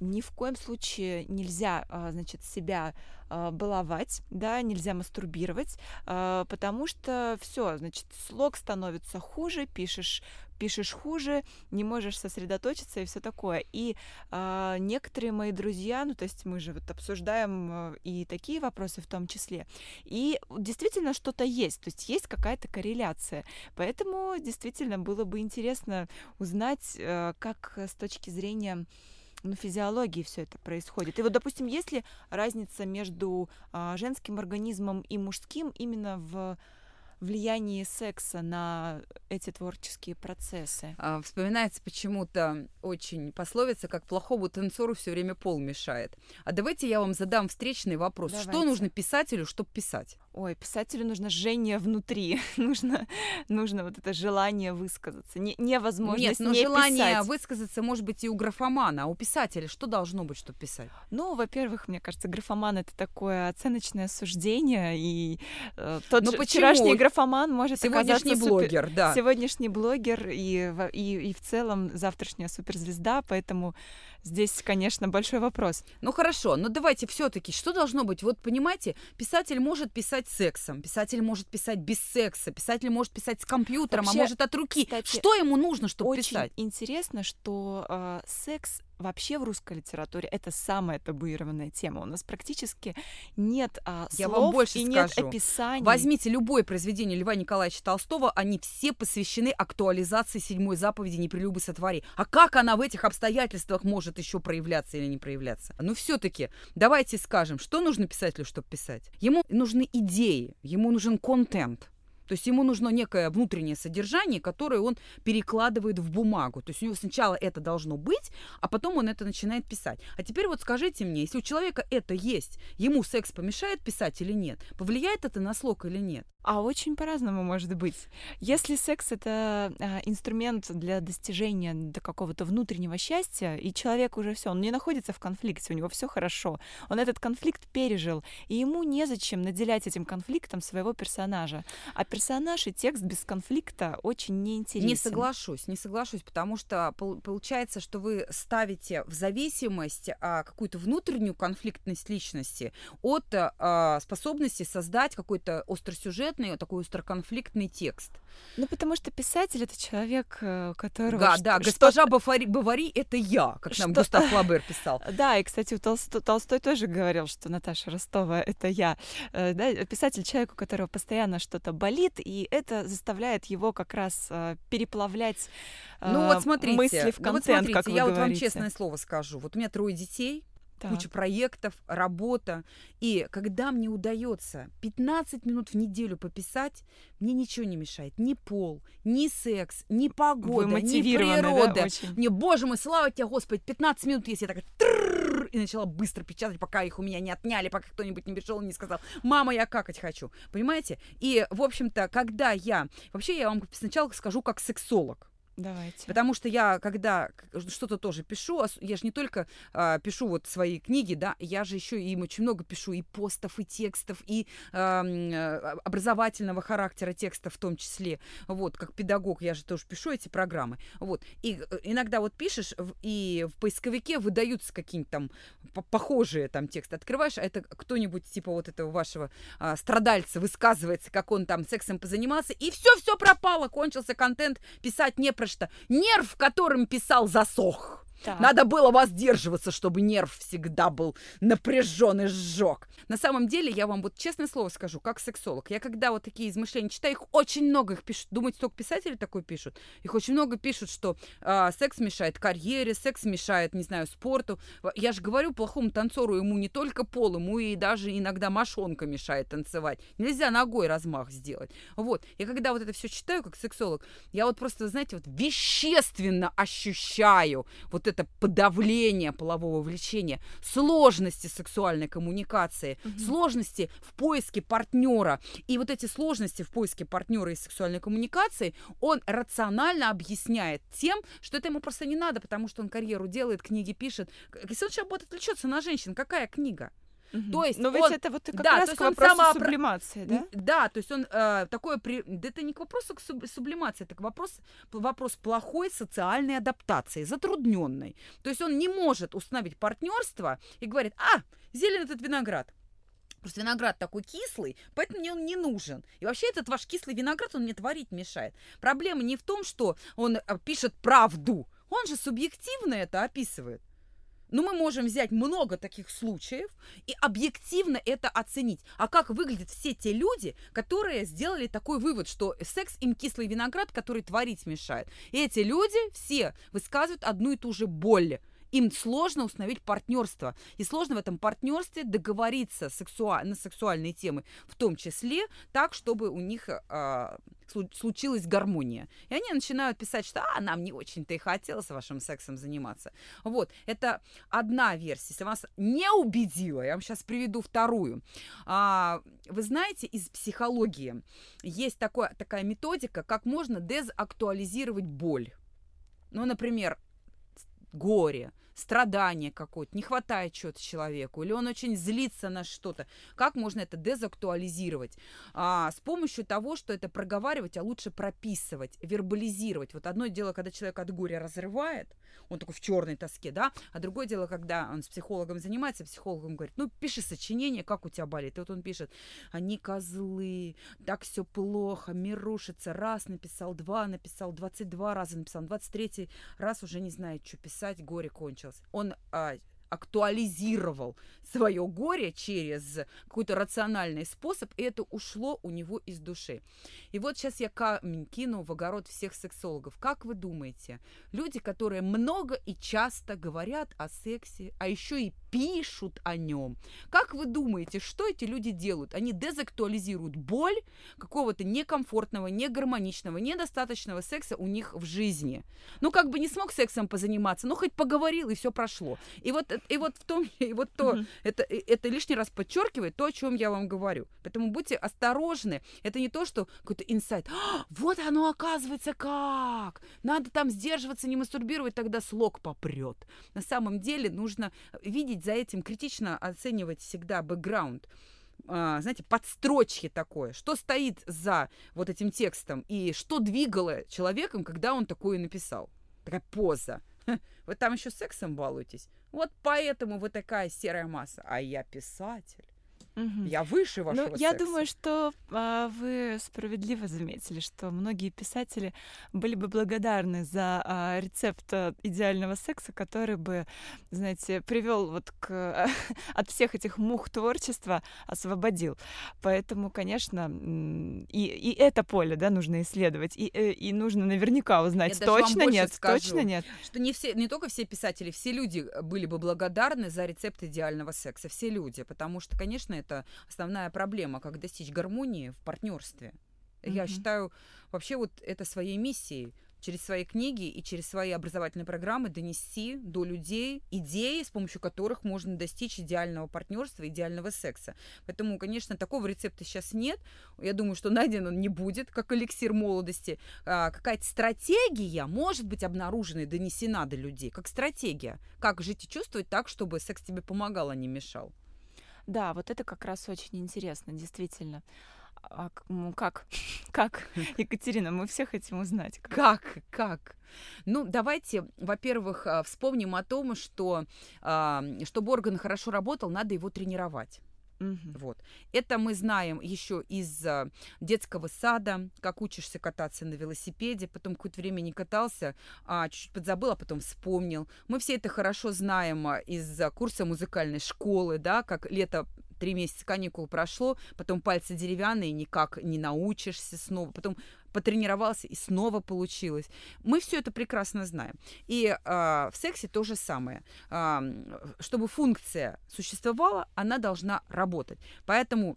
ни в коем случае нельзя, а, значит, себя а, баловать, да, нельзя мастурбировать, а, потому что все, значит, слог становится хуже, пишешь пишешь хуже, не можешь сосредоточиться и все такое. И некоторые мои друзья, ну то есть мы же вот обсуждаем и такие вопросы в том числе, и действительно что-то есть, то есть есть какая-то корреляция. Поэтому действительно было бы интересно узнать, как с точки зрения ну, физиологии все это происходит. И вот, допустим, есть ли разница между а, женским организмом и мужским именно в влиянии секса на эти творческие процессы? А, вспоминается почему-то очень пословица, как плохому танцору все время пол мешает. А давайте я вам задам встречный вопрос. Давайте. Что нужно писателю, чтобы писать? Ой, писателю нужно жжение внутри, нужно, нужно вот это желание высказаться, не, невозможность Нет, но не желание писать. высказаться может быть и у графомана, а у писателя что должно быть, чтобы писать? Ну, во-первых, мне кажется, графоман — это такое оценочное суждение, и э, тот но же почему? вчерашний графоман может Сегодняшний блогер, супер... да. Сегодняшний блогер и, и, и в целом завтрашняя суперзвезда, поэтому Здесь, конечно, большой вопрос. Ну хорошо, но давайте все-таки, что должно быть? Вот понимаете, писатель может писать сексом, писатель может писать без секса, писатель может писать с компьютером, а Вообще, а может от руки. Кстати, что ему нужно, чтобы очень писать? Интересно, что э, секс вообще в русской литературе это самая табуированная тема. У нас практически нет а, Я слов вам больше и скажу. нет описаний. Возьмите любое произведение Льва Николаевича Толстого, они все посвящены актуализации седьмой заповеди «Не прелюбы сотвори». А как она в этих обстоятельствах может еще проявляться или не проявляться? Ну все-таки давайте скажем, что нужно писателю, чтобы писать? Ему нужны идеи, ему нужен контент. То есть ему нужно некое внутреннее содержание, которое он перекладывает в бумагу. То есть у него сначала это должно быть, а потом он это начинает писать. А теперь вот скажите мне, если у человека это есть, ему секс помешает писать или нет? Повлияет это на слог или нет? А очень по-разному может быть. Если секс это а, инструмент для достижения до какого-то внутреннего счастья, и человек уже все, он не находится в конфликте, у него все хорошо, он этот конфликт пережил, и ему незачем наделять этим конфликтом своего персонажа. А персонаж и текст без конфликта очень неинтересен. Не соглашусь, не соглашусь, потому что получается, что вы ставите в зависимость а, какую-то внутреннюю конфликтность личности от а, способности создать какой-то острый сюжет сюжетный, такой остроконфликтный текст. Ну, потому что писатель — это человек, э, которого... Да, да, госпожа Бавари, Бавари — это я, как нам что... Густав Флабер писал. Да, и, кстати, Толстой, Толстой тоже говорил, что Наташа Ростова — это я. Э, да, писатель — человек, у которого постоянно что-то болит, и это заставляет его как раз э, переплавлять ну, вот смотрите, мысли в контент, ну, вот смотрите, как вы я говорите. вот вам честное слово скажу. Вот у меня трое детей, так. куча проектов, работа. И когда мне удается 15 минут в неделю пописать, мне ничего не мешает. Ни пол, ни секс, ни погода, ни природа. Да, очень. Мне, боже мой, слава тебе, Господи, 15 минут, если я так и начала быстро печатать, пока их у меня не отняли, пока кто-нибудь не пришел и не сказал, мама, я какать хочу. Понимаете? И, в общем-то, когда я... Вообще, я вам сначала скажу как сексолог. Давайте. Потому что я, когда что-то тоже пишу, я же не только а, пишу вот свои книги, да, я же еще и очень много пишу и постов, и текстов, и а, образовательного характера текстов в том числе. Вот, как педагог я же тоже пишу эти программы. Вот. И э, иногда вот пишешь, и в поисковике выдаются какие-нибудь там похожие там тексты. Открываешь, а это кто-нибудь типа вот этого вашего а, страдальца высказывается, как он там сексом позанимался, и все-все пропало, кончился контент, писать не про что нерв, которым писал, засох. Так. Надо было воздерживаться, чтобы нерв всегда был напряжен и сжег. На самом деле, я вам вот честное слово скажу, как сексолог, я когда вот такие измышления читаю, их очень много их пишут. Думаете, только писатели такое пишут? Их очень много пишут, что э, секс мешает карьере, секс мешает, не знаю, спорту. Я же говорю, плохому танцору ему не только пол, ему и даже иногда мошонка мешает танцевать. Нельзя ногой размах сделать. Вот. Я когда вот это все читаю, как сексолог, я вот просто, знаете, вот вещественно ощущаю вот это подавление полового влечения, сложности сексуальной коммуникации, угу. сложности в поиске партнера. И вот эти сложности в поиске партнера и сексуальной коммуникации он рационально объясняет тем, что это ему просто не надо, потому что он карьеру делает, книги пишет. Если он сейчас будет отвлечется на женщин, какая книга? Угу. То есть Но ведь это вот как да, раз к вопросу самоопра... сублимации, да? Да, то есть он э, такое... При... Это не к вопросу к суб... сублимации, это к вопрос, вопрос плохой социальной адаптации, затрудненной. То есть он не может установить партнерство и говорит, а, зелен этот виноград. Просто виноград такой кислый, поэтому мне он не нужен. И вообще этот ваш кислый виноград, он мне творить мешает. Проблема не в том, что он э, пишет правду. Он же субъективно это описывает. Но мы можем взять много таких случаев и объективно это оценить. А как выглядят все те люди, которые сделали такой вывод, что секс им кислый виноград, который творить мешает. И эти люди все высказывают одну и ту же боль. Им сложно установить партнерство. И сложно в этом партнерстве договориться сексуа- на сексуальные темы, в том числе так, чтобы у них а, случилась гармония. И они начинают писать, что а, нам не очень-то и хотелось вашим сексом заниматься. Вот, это одна версия. Если вас не убедила, я вам сейчас приведу вторую. А, вы знаете, из психологии есть такое, такая методика, как можно дезактуализировать боль. Ну, например, горе, страдание какое-то, не хватает чего-то человеку, или он очень злится на что-то. Как можно это дезактуализировать? А, с помощью того, что это проговаривать, а лучше прописывать, вербализировать. Вот одно дело, когда человек от горя разрывает, он такой в черной тоске, да, а другое дело, когда он с психологом занимается, психологом говорит, ну, пиши сочинение, как у тебя болит. И вот он пишет, они козлы, так все плохо, мир рушится, раз написал, два написал, 22 раза написал, 23 раз уже не знает, что писать, горе кончилось закончилось. Он а, актуализировал свое горе через какой-то рациональный способ, и это ушло у него из души. И вот сейчас я камень кину в огород всех сексологов. Как вы думаете, люди, которые много и часто говорят о сексе, а еще и пишут о нем, как вы думаете, что эти люди делают? Они дезактуализируют боль какого-то некомфортного, негармоничного, недостаточного секса у них в жизни. Ну, как бы не смог сексом позаниматься, но хоть поговорил, и все прошло. И вот, и вот в том, и вот то, mm-hmm это, это лишний раз подчеркивает то, о чем я вам говорю. Поэтому будьте осторожны. Это не то, что какой-то инсайт. А, вот оно оказывается как. Надо там сдерживаться, не мастурбировать, тогда слог попрет. На самом деле нужно видеть за этим, критично оценивать всегда бэкграунд а, знаете, подстрочье такое, что стоит за вот этим текстом и что двигало человеком, когда он такое написал. Такая поза. Вы там еще сексом балуетесь. Вот поэтому вы такая серая масса. А я писатель. Угу. Я выше вашего ну, Я думаю, что а, вы справедливо заметили, что многие писатели были бы благодарны за а, рецепт а, идеального секса, который бы, знаете, привел вот к а, от всех этих мух творчества освободил. Поэтому, конечно, и, и это поле, да, нужно исследовать, и, э, и нужно наверняка узнать, Я точно нет, скажу, точно нет. Что не все, не только все писатели, все люди были бы благодарны за рецепт идеального секса, все люди, потому что, конечно, это это основная проблема, как достичь гармонии в партнерстве. Mm-hmm. Я считаю вообще вот это своей миссией через свои книги и через свои образовательные программы донести до людей идеи, с помощью которых можно достичь идеального партнерства, идеального секса. Поэтому, конечно, такого рецепта сейчас нет. Я думаю, что найден он не будет, как эликсир молодости. А, какая-то стратегия может быть обнаружена и донесена до людей, как стратегия. Как жить и чувствовать так, чтобы секс тебе помогал, а не мешал. Да, вот это как раз очень интересно, действительно. А ну, как? Как? Екатерина, мы все хотим узнать. Как? Как? Ну, давайте, во-первых, а, вспомним о том, что чтобы орган хорошо работал, надо его тренировать. Угу. Вот. Это мы знаем еще из а, детского сада, как учишься кататься на велосипеде, потом какое-то время не катался, а чуть-чуть подзабыл, а потом вспомнил. Мы все это хорошо знаем а, из курса музыкальной школы, да, как лето три месяца каникул прошло, потом пальцы деревянные, никак не научишься снова, потом потренировался и снова получилось. Мы все это прекрасно знаем. И э, в сексе то же самое. Э, чтобы функция существовала, она должна работать. Поэтому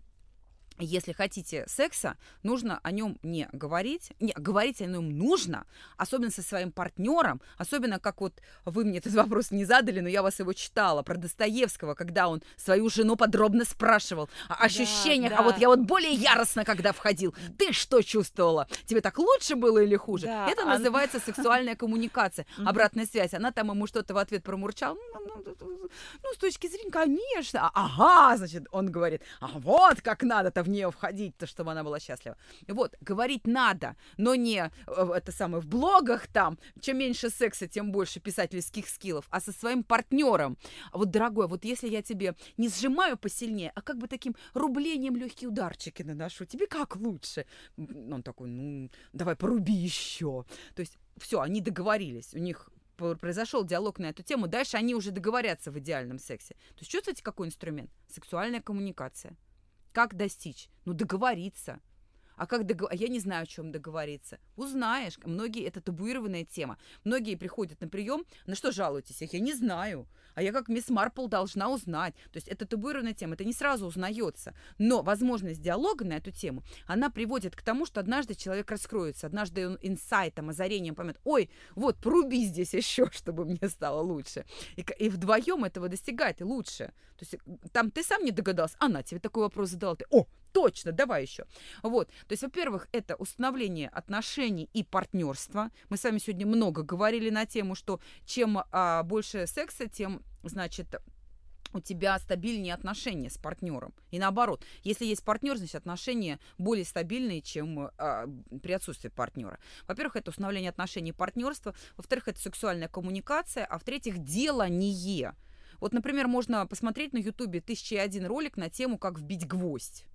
если хотите секса, нужно о нем не говорить. Не, говорить о нем нужно, особенно со своим партнером, особенно как вот вы мне этот вопрос не задали, но я вас его читала, про Достоевского, когда он свою жену подробно спрашивал о ощущениях, да, да. а вот я вот более яростно, когда входил. Ты что чувствовала? Тебе так лучше было или хуже? Да, Это а... называется сексуальная коммуникация, обратная связь. Она там ему что-то в ответ промурчала. Ну, ну, ну, ну, с точки зрения, конечно. Ага, значит, он говорит, а вот как надо-то в нее входить-то, чтобы она была счастлива. Вот, говорить надо, но не э, это самое в блогах там, чем меньше секса, тем больше писательских скиллов, а со своим партнером. Вот, дорогой, вот если я тебе не сжимаю посильнее, а как бы таким рублением легкие ударчики наношу, тебе как лучше? Он такой, ну, давай поруби еще. То есть все, они договорились, у них произошел диалог на эту тему, дальше они уже договорятся в идеальном сексе. То есть чувствуете, какой инструмент? Сексуальная коммуникация. Как достичь? Ну, договориться. А как договор... Я не знаю, о чем договориться. Узнаешь. Многие, это табуированная тема. Многие приходят на прием, на что жалуетесь? Я не знаю. А я как мисс Марпл должна узнать. То есть это табуированная тема, это не сразу узнается. Но возможность диалога на эту тему, она приводит к тому, что однажды человек раскроется, однажды он инсайтом, озарением поймет, ой, вот, проруби здесь еще, чтобы мне стало лучше. И, и вдвоем этого достигать лучше. То есть там ты сам не догадался, она тебе такой вопрос задала, ты, о, точно, давай еще. Вот, то есть, во-первых, это установление отношений и партнерства. Мы с вами сегодня много говорили на тему, что чем а, больше секса, тем, значит, у тебя стабильнее отношения с партнером. И наоборот, если есть партнер, значит отношения более стабильные, чем а, при отсутствии партнера. Во-первых, это установление отношений и партнерства. Во-вторых, это сексуальная коммуникация. А в-третьих, делание. Вот, например, можно посмотреть на Ютубе тысяча и один ролик на тему «Как вбить гвоздь».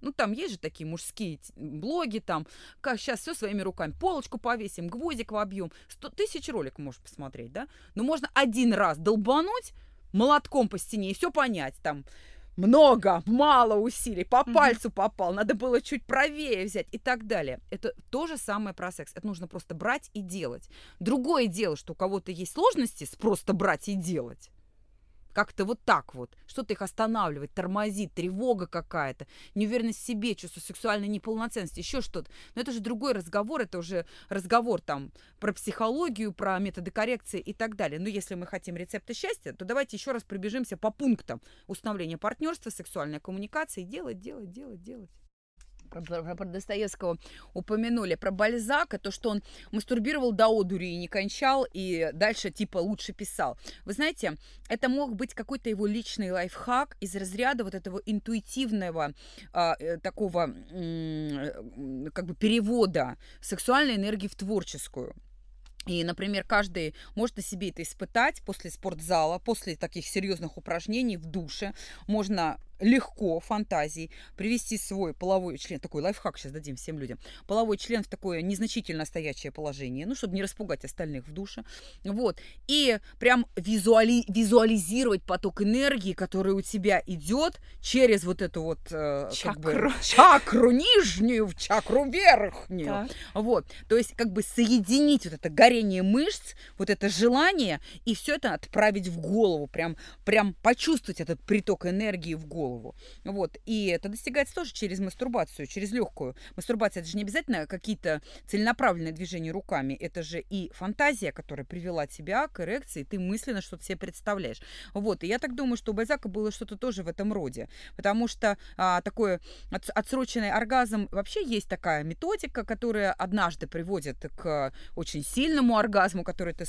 Ну, там есть же такие мужские блоги, там, как сейчас все своими руками, полочку повесим, гвоздик вобьем. Сто тысяч роликов можешь посмотреть, да? Но можно один раз долбануть молотком по стене и все понять, там, много, мало усилий, по mm-hmm. пальцу попал, надо было чуть правее взять и так далее. Это то же самое про секс. Это нужно просто брать и делать. Другое дело, что у кого-то есть сложности с просто брать и делать. Как-то вот так вот. Что-то их останавливает, тормозит, тревога какая-то, неуверенность в себе, чувство сексуальной неполноценности, еще что-то. Но это же другой разговор, это уже разговор там про психологию, про методы коррекции и так далее. Но если мы хотим рецепта счастья, то давайте еще раз пробежимся по пунктам установления партнерства, сексуальной коммуникации. Делать, делать, делать, делать про, про, Достоевского упомянули, про Бальзака, то, что он мастурбировал до одури и не кончал, и дальше типа лучше писал. Вы знаете, это мог быть какой-то его личный лайфхак из разряда вот этого интуитивного а, э, такого э, как бы перевода сексуальной энергии в творческую. И, например, каждый может на себе это испытать после спортзала, после таких серьезных упражнений в душе. Можно легко фантазии привести свой половой член, такой лайфхак сейчас дадим всем людям, половой член в такое незначительно стоящее положение, ну, чтобы не распугать остальных в душе, вот, и прям визуали, визуализировать поток энергии, который у тебя идет через вот эту вот э, чакру. Как бы, чакру нижнюю в чакру верхнюю, так. вот, то есть как бы соединить вот это горение мышц, вот это желание, и все это отправить в голову, прям, прям почувствовать этот приток энергии в голову, голову. Вот. И это достигается тоже через мастурбацию, через легкую. Мастурбация это же не обязательно какие-то целенаправленные движения руками. Это же и фантазия, которая привела тебя к эрекции, ты мысленно что-то себе представляешь. Вот. И я так думаю, что у Бальзака было что-то тоже в этом роде. Потому что а, такой отсроченный оргазм, вообще есть такая методика, которая однажды приводит к очень сильному оргазму, который ты,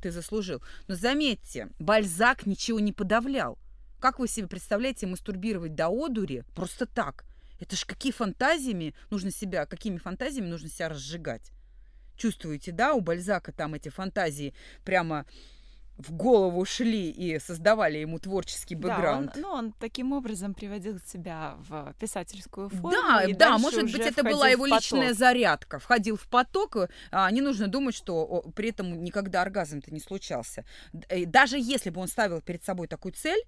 ты заслужил. Но заметьте, Бальзак ничего не подавлял. Как вы себе представляете мастурбировать до одури просто так? Это ж какие фантазиями нужно себя, какими фантазиями нужно себя разжигать? Чувствуете, да, у Бальзака там эти фантазии прямо в голову шли и создавали ему творческий бэкграунд. Да, он, ну, он таким образом приводил себя в писательскую форму. Да, да, может быть, это была его личная зарядка. Входил в поток, а, не нужно думать, что при этом никогда оргазм-то не случался. Даже если бы он ставил перед собой такую цель,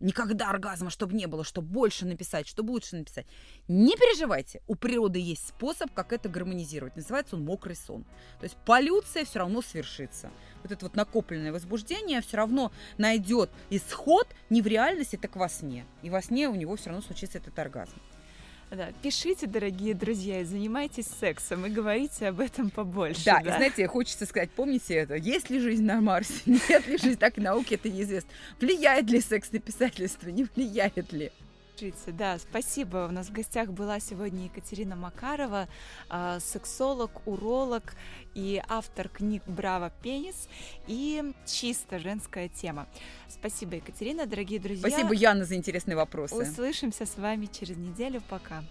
Никогда оргазма, чтобы не было, чтобы больше написать, чтобы лучше написать. Не переживайте, у природы есть способ, как это гармонизировать. Называется он мокрый сон. То есть полюция все равно свершится. Вот это вот накопленное возбуждение все равно найдет исход не в реальности, так во сне. И во сне у него все равно случится этот оргазм. Да, пишите, дорогие друзья, и занимайтесь сексом, и говорите об этом побольше. Да, да, и знаете, хочется сказать, помните это, есть ли жизнь на Марсе, нет ли жизнь, так и науке это неизвестно. Влияет ли секс на писательство, не влияет ли? Да, спасибо. У нас в гостях была сегодня Екатерина Макарова, а, сексолог, уролог и автор книг «Браво, пенис» и «Чисто женская тема». Спасибо, Екатерина, дорогие друзья. Спасибо, Яна, за интересные вопросы. Услышимся с вами через неделю. Пока.